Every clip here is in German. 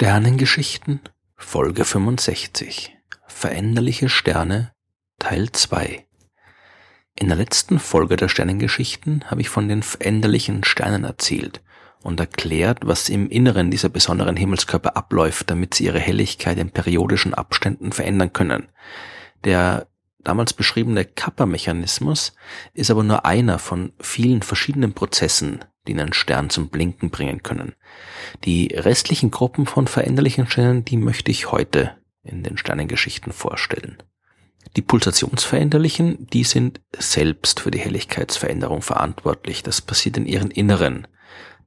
Sternengeschichten Folge 65 Veränderliche Sterne Teil 2 In der letzten Folge der Sternengeschichten habe ich von den veränderlichen Sternen erzählt und erklärt, was im Inneren dieser besonderen Himmelskörper abläuft, damit sie ihre Helligkeit in periodischen Abständen verändern können. Der damals beschriebene Kappa-Mechanismus ist aber nur einer von vielen verschiedenen Prozessen, die einen Stern zum Blinken bringen können. Die restlichen Gruppen von veränderlichen Sternen, die möchte ich heute in den Sternengeschichten vorstellen. Die Pulsationsveränderlichen, die sind selbst für die Helligkeitsveränderung verantwortlich. Das passiert in ihren Inneren.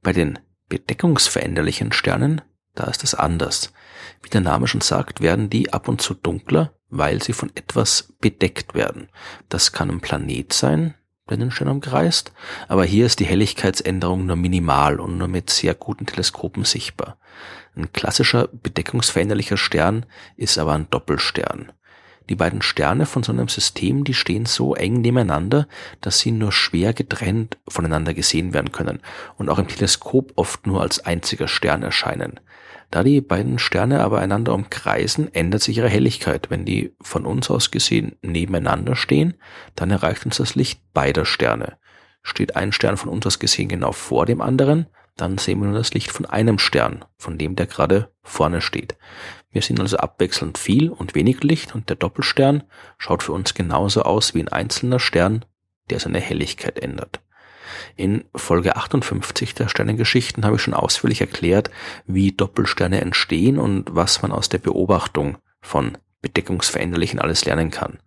Bei den bedeckungsveränderlichen Sternen, da ist es anders. Wie der Name schon sagt, werden die ab und zu dunkler, weil sie von etwas bedeckt werden. Das kann ein Planet sein, der den Stern umkreist, aber hier ist die Helligkeitsänderung nur minimal und nur mit sehr guten Teleskopen sichtbar. Ein klassischer bedeckungsveränderlicher Stern ist aber ein Doppelstern. Die beiden Sterne von so einem System, die stehen so eng nebeneinander, dass sie nur schwer getrennt voneinander gesehen werden können und auch im Teleskop oft nur als einziger Stern erscheinen. Da die beiden Sterne aber einander umkreisen, ändert sich ihre Helligkeit. Wenn die von uns aus gesehen nebeneinander stehen, dann erreicht uns das Licht beider Sterne. Steht ein Stern von uns aus gesehen genau vor dem anderen, dann sehen wir nur das Licht von einem Stern, von dem der gerade vorne steht. Wir sehen also abwechselnd viel und wenig Licht und der Doppelstern schaut für uns genauso aus wie ein einzelner Stern, der seine Helligkeit ändert. In Folge 58 der Sternengeschichten habe ich schon ausführlich erklärt, wie Doppelsterne entstehen und was man aus der Beobachtung von Bedeckungsveränderlichen alles lernen kann.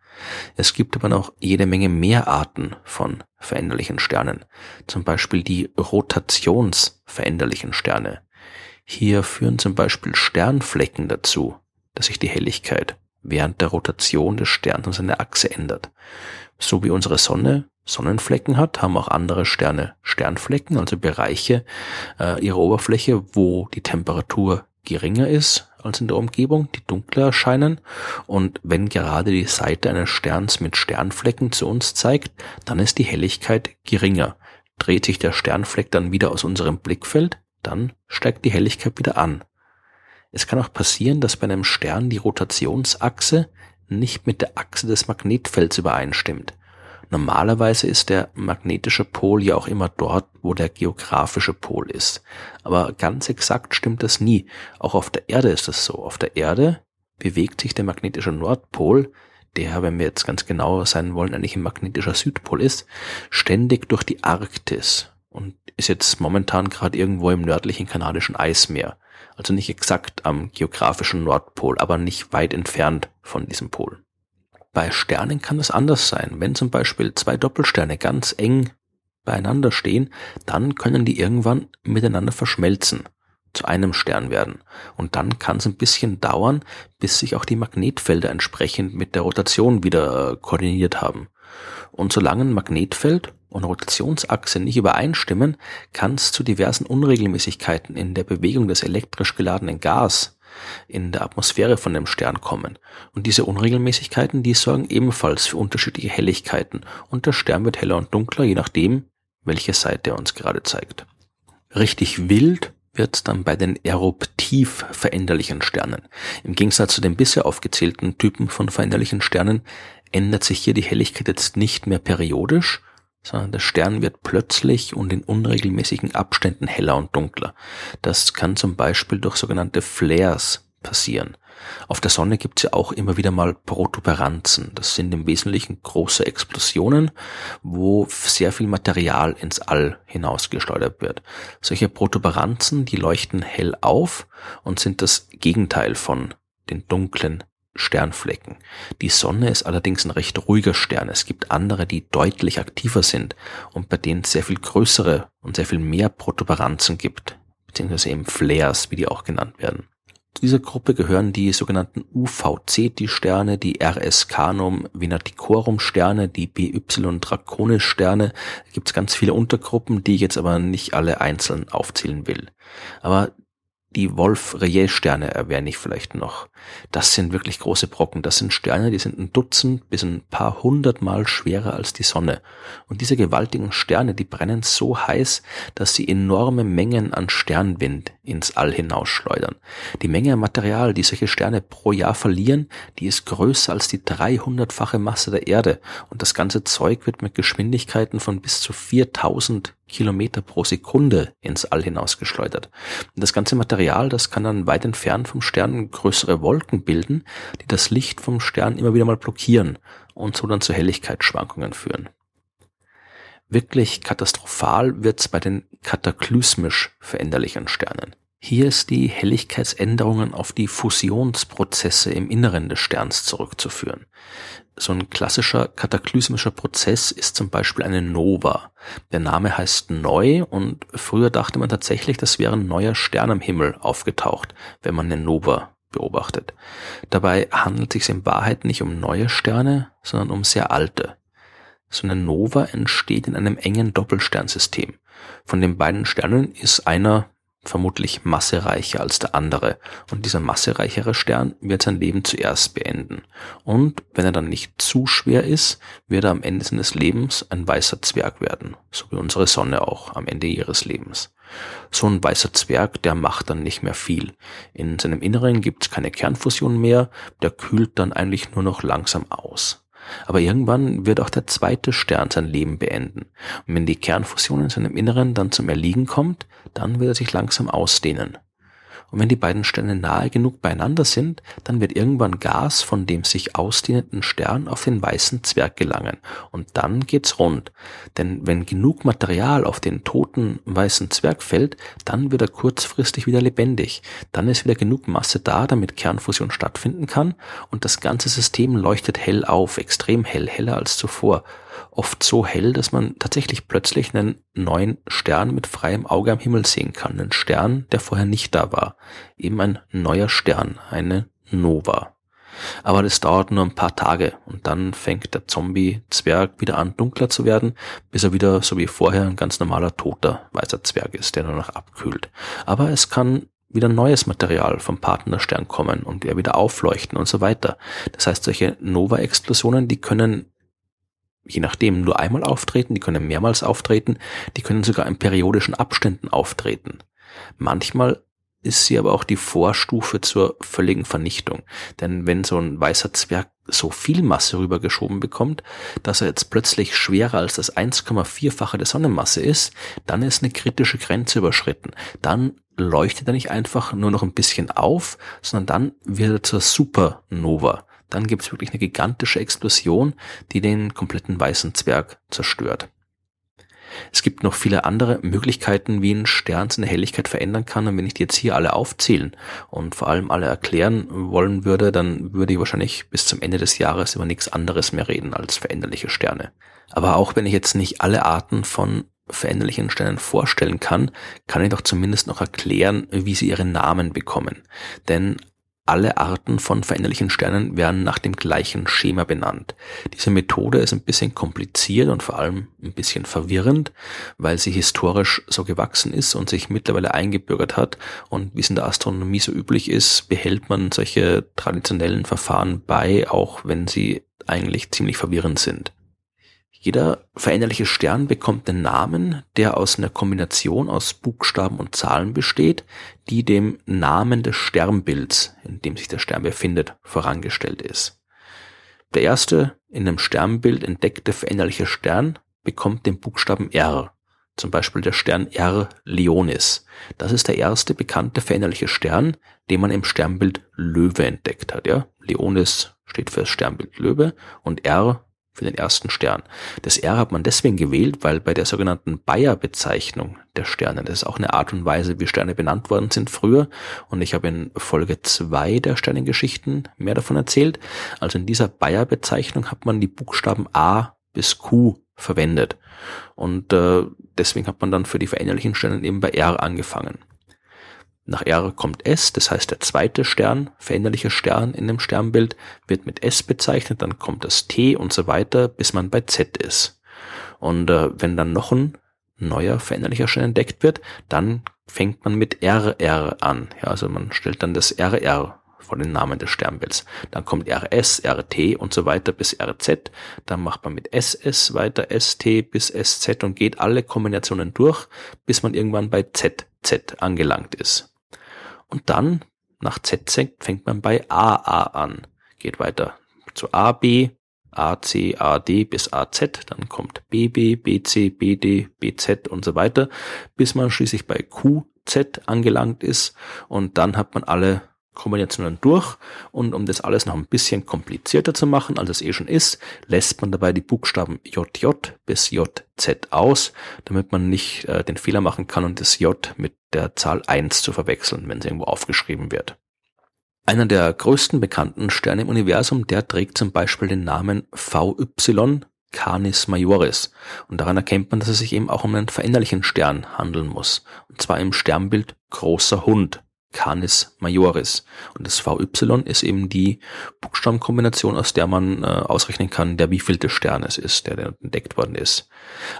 Es gibt aber noch jede Menge mehr Arten von veränderlichen Sternen, zum Beispiel die rotationsveränderlichen Sterne. Hier führen zum Beispiel Sternflecken dazu, dass sich die Helligkeit während der Rotation des Sterns um seine Achse ändert. So wie unsere Sonne Sonnenflecken hat, haben auch andere Sterne Sternflecken, also Bereiche äh, ihrer Oberfläche, wo die Temperatur geringer ist als in der Umgebung, die dunkler erscheinen. Und wenn gerade die Seite eines Sterns mit Sternflecken zu uns zeigt, dann ist die Helligkeit geringer. Dreht sich der Sternfleck dann wieder aus unserem Blickfeld, dann steigt die Helligkeit wieder an. Es kann auch passieren, dass bei einem Stern die Rotationsachse nicht mit der Achse des Magnetfelds übereinstimmt. Normalerweise ist der magnetische Pol ja auch immer dort, wo der geografische Pol ist. Aber ganz exakt stimmt das nie. Auch auf der Erde ist das so. Auf der Erde bewegt sich der magnetische Nordpol, der, wenn wir jetzt ganz genau sein wollen, eigentlich ein magnetischer Südpol ist, ständig durch die Arktis und ist jetzt momentan gerade irgendwo im nördlichen kanadischen Eismeer. Also nicht exakt am geografischen Nordpol, aber nicht weit entfernt von diesem Pol. Bei Sternen kann es anders sein. Wenn zum Beispiel zwei Doppelsterne ganz eng beieinander stehen, dann können die irgendwann miteinander verschmelzen, zu einem Stern werden. Und dann kann es ein bisschen dauern, bis sich auch die Magnetfelder entsprechend mit der Rotation wieder äh, koordiniert haben. Und solange ein Magnetfeld und Rotationsachse nicht übereinstimmen, kann es zu diversen Unregelmäßigkeiten in der Bewegung des elektrisch geladenen Gas in der Atmosphäre von dem Stern kommen. Und diese Unregelmäßigkeiten, die sorgen ebenfalls für unterschiedliche Helligkeiten und der Stern wird heller und dunkler, je nachdem, welche Seite er uns gerade zeigt. Richtig wild wird dann bei den eruptiv veränderlichen Sternen. Im Gegensatz zu den bisher aufgezählten Typen von veränderlichen Sternen ändert sich hier die Helligkeit jetzt nicht mehr periodisch, sondern der Stern wird plötzlich und in unregelmäßigen Abständen heller und dunkler. Das kann zum Beispiel durch sogenannte Flares passieren. Auf der Sonne gibt es ja auch immer wieder mal Protuberanzen. Das sind im Wesentlichen große Explosionen, wo sehr viel Material ins All hinausgeschleudert wird. Solche Protuberanzen, die leuchten hell auf und sind das Gegenteil von den dunklen Sternflecken. Die Sonne ist allerdings ein recht ruhiger Stern. Es gibt andere, die deutlich aktiver sind und bei denen es sehr viel größere und sehr viel mehr Protuberanzen gibt, beziehungsweise eben Flares, wie die auch genannt werden. Zu dieser Gruppe gehören die sogenannten UVC-Sterne, die RS Canum Venaticorum Sterne, die BY Draconis Sterne. Da gibt es ganz viele Untergruppen, die ich jetzt aber nicht alle einzeln aufzählen will. Aber Die Wolf-Rayet-Sterne erwähne ich vielleicht noch. Das sind wirklich große Brocken. Das sind Sterne, die sind ein Dutzend bis ein paar hundertmal schwerer als die Sonne. Und diese gewaltigen Sterne, die brennen so heiß, dass sie enorme Mengen an Sternwind ins All hinausschleudern. Die Menge an Material, die solche Sterne pro Jahr verlieren, die ist größer als die 300-fache Masse der Erde. Und das ganze Zeug wird mit Geschwindigkeiten von bis zu 4000 Kilometer pro Sekunde ins All hinausgeschleudert. Das ganze Material, das kann dann weit entfernt vom Stern größere Wolken bilden, die das Licht vom Stern immer wieder mal blockieren und so dann zu Helligkeitsschwankungen führen. Wirklich katastrophal wird's bei den kataklysmisch veränderlichen Sternen. Hier ist die Helligkeitsänderungen auf die Fusionsprozesse im Inneren des Sterns zurückzuführen. So ein klassischer kataklysmischer Prozess ist zum Beispiel eine Nova. Der Name heißt neu und früher dachte man tatsächlich, das wäre ein neuer Stern am Himmel aufgetaucht, wenn man eine Nova beobachtet. Dabei handelt es sich in Wahrheit nicht um neue Sterne, sondern um sehr alte. So eine Nova entsteht in einem engen Doppelsternsystem. Von den beiden Sternen ist einer vermutlich massereicher als der andere. Und dieser massereichere Stern wird sein Leben zuerst beenden. Und wenn er dann nicht zu schwer ist, wird er am Ende seines Lebens ein weißer Zwerg werden. So wie unsere Sonne auch am Ende ihres Lebens. So ein weißer Zwerg, der macht dann nicht mehr viel. In seinem Inneren gibt es keine Kernfusion mehr, der kühlt dann eigentlich nur noch langsam aus. Aber irgendwann wird auch der zweite Stern sein Leben beenden. Und wenn die Kernfusion in seinem Inneren dann zum Erliegen kommt, dann wird er sich langsam ausdehnen. Und wenn die beiden Sterne nahe genug beieinander sind, dann wird irgendwann Gas von dem sich ausdehnenden Stern auf den weißen Zwerg gelangen. Und dann geht's rund. Denn wenn genug Material auf den toten weißen Zwerg fällt, dann wird er kurzfristig wieder lebendig. Dann ist wieder genug Masse da, damit Kernfusion stattfinden kann. Und das ganze System leuchtet hell auf, extrem hell, heller als zuvor oft so hell, dass man tatsächlich plötzlich einen neuen Stern mit freiem Auge am Himmel sehen kann. Einen Stern, der vorher nicht da war. Eben ein neuer Stern, eine Nova. Aber das dauert nur ein paar Tage und dann fängt der Zombie-Zwerg wieder an dunkler zu werden, bis er wieder so wie vorher ein ganz normaler toter weißer Zwerg ist, der nur noch abkühlt. Aber es kann wieder neues Material vom Partnerstern kommen und er wieder aufleuchten und so weiter. Das heißt, solche Nova-Explosionen, die können je nachdem nur einmal auftreten, die können mehrmals auftreten, die können sogar in periodischen Abständen auftreten. Manchmal ist sie aber auch die Vorstufe zur völligen Vernichtung. Denn wenn so ein weißer Zwerg so viel Masse rübergeschoben bekommt, dass er jetzt plötzlich schwerer als das 1,4-fache der Sonnenmasse ist, dann ist eine kritische Grenze überschritten. Dann leuchtet er nicht einfach nur noch ein bisschen auf, sondern dann wird er zur Supernova dann gibt es wirklich eine gigantische Explosion, die den kompletten weißen Zwerg zerstört. Es gibt noch viele andere Möglichkeiten, wie ein Stern seine Helligkeit verändern kann. Und wenn ich die jetzt hier alle aufzählen und vor allem alle erklären wollen würde, dann würde ich wahrscheinlich bis zum Ende des Jahres über nichts anderes mehr reden als veränderliche Sterne. Aber auch wenn ich jetzt nicht alle Arten von veränderlichen Sternen vorstellen kann, kann ich doch zumindest noch erklären, wie sie ihre Namen bekommen. Denn alle Arten von veränderlichen Sternen werden nach dem gleichen Schema benannt. Diese Methode ist ein bisschen kompliziert und vor allem ein bisschen verwirrend, weil sie historisch so gewachsen ist und sich mittlerweile eingebürgert hat. Und wie es in der Astronomie so üblich ist, behält man solche traditionellen Verfahren bei, auch wenn sie eigentlich ziemlich verwirrend sind. Jeder veränderliche Stern bekommt einen Namen, der aus einer Kombination aus Buchstaben und Zahlen besteht, die dem Namen des Sternbilds, in dem sich der Stern befindet, vorangestellt ist. Der erste in einem Sternbild entdeckte veränderliche Stern bekommt den Buchstaben R, zum Beispiel der Stern R Leonis. Das ist der erste bekannte veränderliche Stern, den man im Sternbild Löwe entdeckt hat. Ja? Leonis steht für das Sternbild Löwe und R für den ersten Stern. Das R hat man deswegen gewählt, weil bei der sogenannten Bayer-Bezeichnung der Sterne, das ist auch eine Art und Weise, wie Sterne benannt worden sind früher, und ich habe in Folge zwei der Sternengeschichten mehr davon erzählt. Also in dieser Bayer-Bezeichnung hat man die Buchstaben A bis Q verwendet. Und äh, deswegen hat man dann für die veränderlichen Sterne eben bei R angefangen. Nach R kommt S, das heißt der zweite Stern, veränderliche Stern in dem Sternbild, wird mit S bezeichnet, dann kommt das T und so weiter, bis man bei Z ist. Und äh, wenn dann noch ein neuer veränderlicher Stern entdeckt wird, dann fängt man mit RR an. Ja, also man stellt dann das RR vor den Namen des Sternbilds. Dann kommt RS, RT und so weiter bis RZ. Dann macht man mit SS weiter, ST bis SZ und geht alle Kombinationen durch, bis man irgendwann bei ZZ angelangt ist. Und dann, nach ZZ, fängt man bei AA an, geht weiter zu AB, AC, AD bis AZ, dann kommt BB, BC, BD, BZ und so weiter, bis man schließlich bei QZ angelangt ist. Und dann hat man alle Kombinationen durch und um das alles noch ein bisschen komplizierter zu machen, als es eh schon ist, lässt man dabei die Buchstaben JJ bis JZ aus, damit man nicht äh, den Fehler machen kann und das J mit der Zahl 1 zu verwechseln, wenn es irgendwo aufgeschrieben wird. Einer der größten bekannten Sterne im Universum, der trägt zum Beispiel den Namen VY Canis Majoris. Und daran erkennt man, dass es sich eben auch um einen veränderlichen Stern handeln muss. Und zwar im Sternbild großer Hund. Canis Majoris. Und das VY ist eben die Buchstabenkombination, aus der man äh, ausrechnen kann, der wievielte Stern es ist, der, der entdeckt worden ist.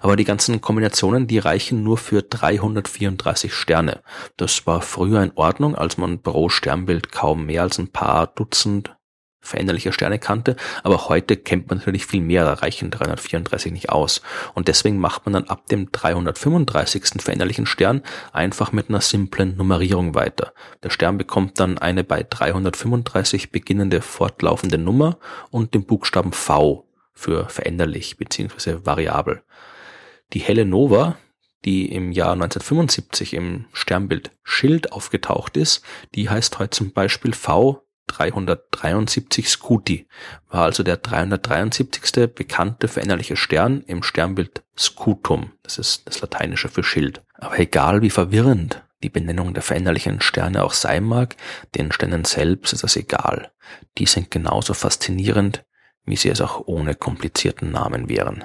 Aber die ganzen Kombinationen, die reichen nur für 334 Sterne. Das war früher in Ordnung, als man pro Sternbild kaum mehr als ein paar Dutzend veränderliche Sterne kannte, aber heute kennt man natürlich viel mehr, da reichen 334 nicht aus. Und deswegen macht man dann ab dem 335. veränderlichen Stern einfach mit einer simplen Nummerierung weiter. Der Stern bekommt dann eine bei 335 beginnende fortlaufende Nummer und den Buchstaben V für veränderlich bzw. variabel. Die helle Nova, die im Jahr 1975 im Sternbild Schild aufgetaucht ist, die heißt heute zum Beispiel V 373 Scuti, war also der 373. bekannte veränderliche Stern im Sternbild Scutum. Das ist das Lateinische für Schild. Aber egal wie verwirrend die Benennung der veränderlichen Sterne auch sein mag, den Sternen selbst ist das egal. Die sind genauso faszinierend, wie sie es auch ohne komplizierten Namen wären.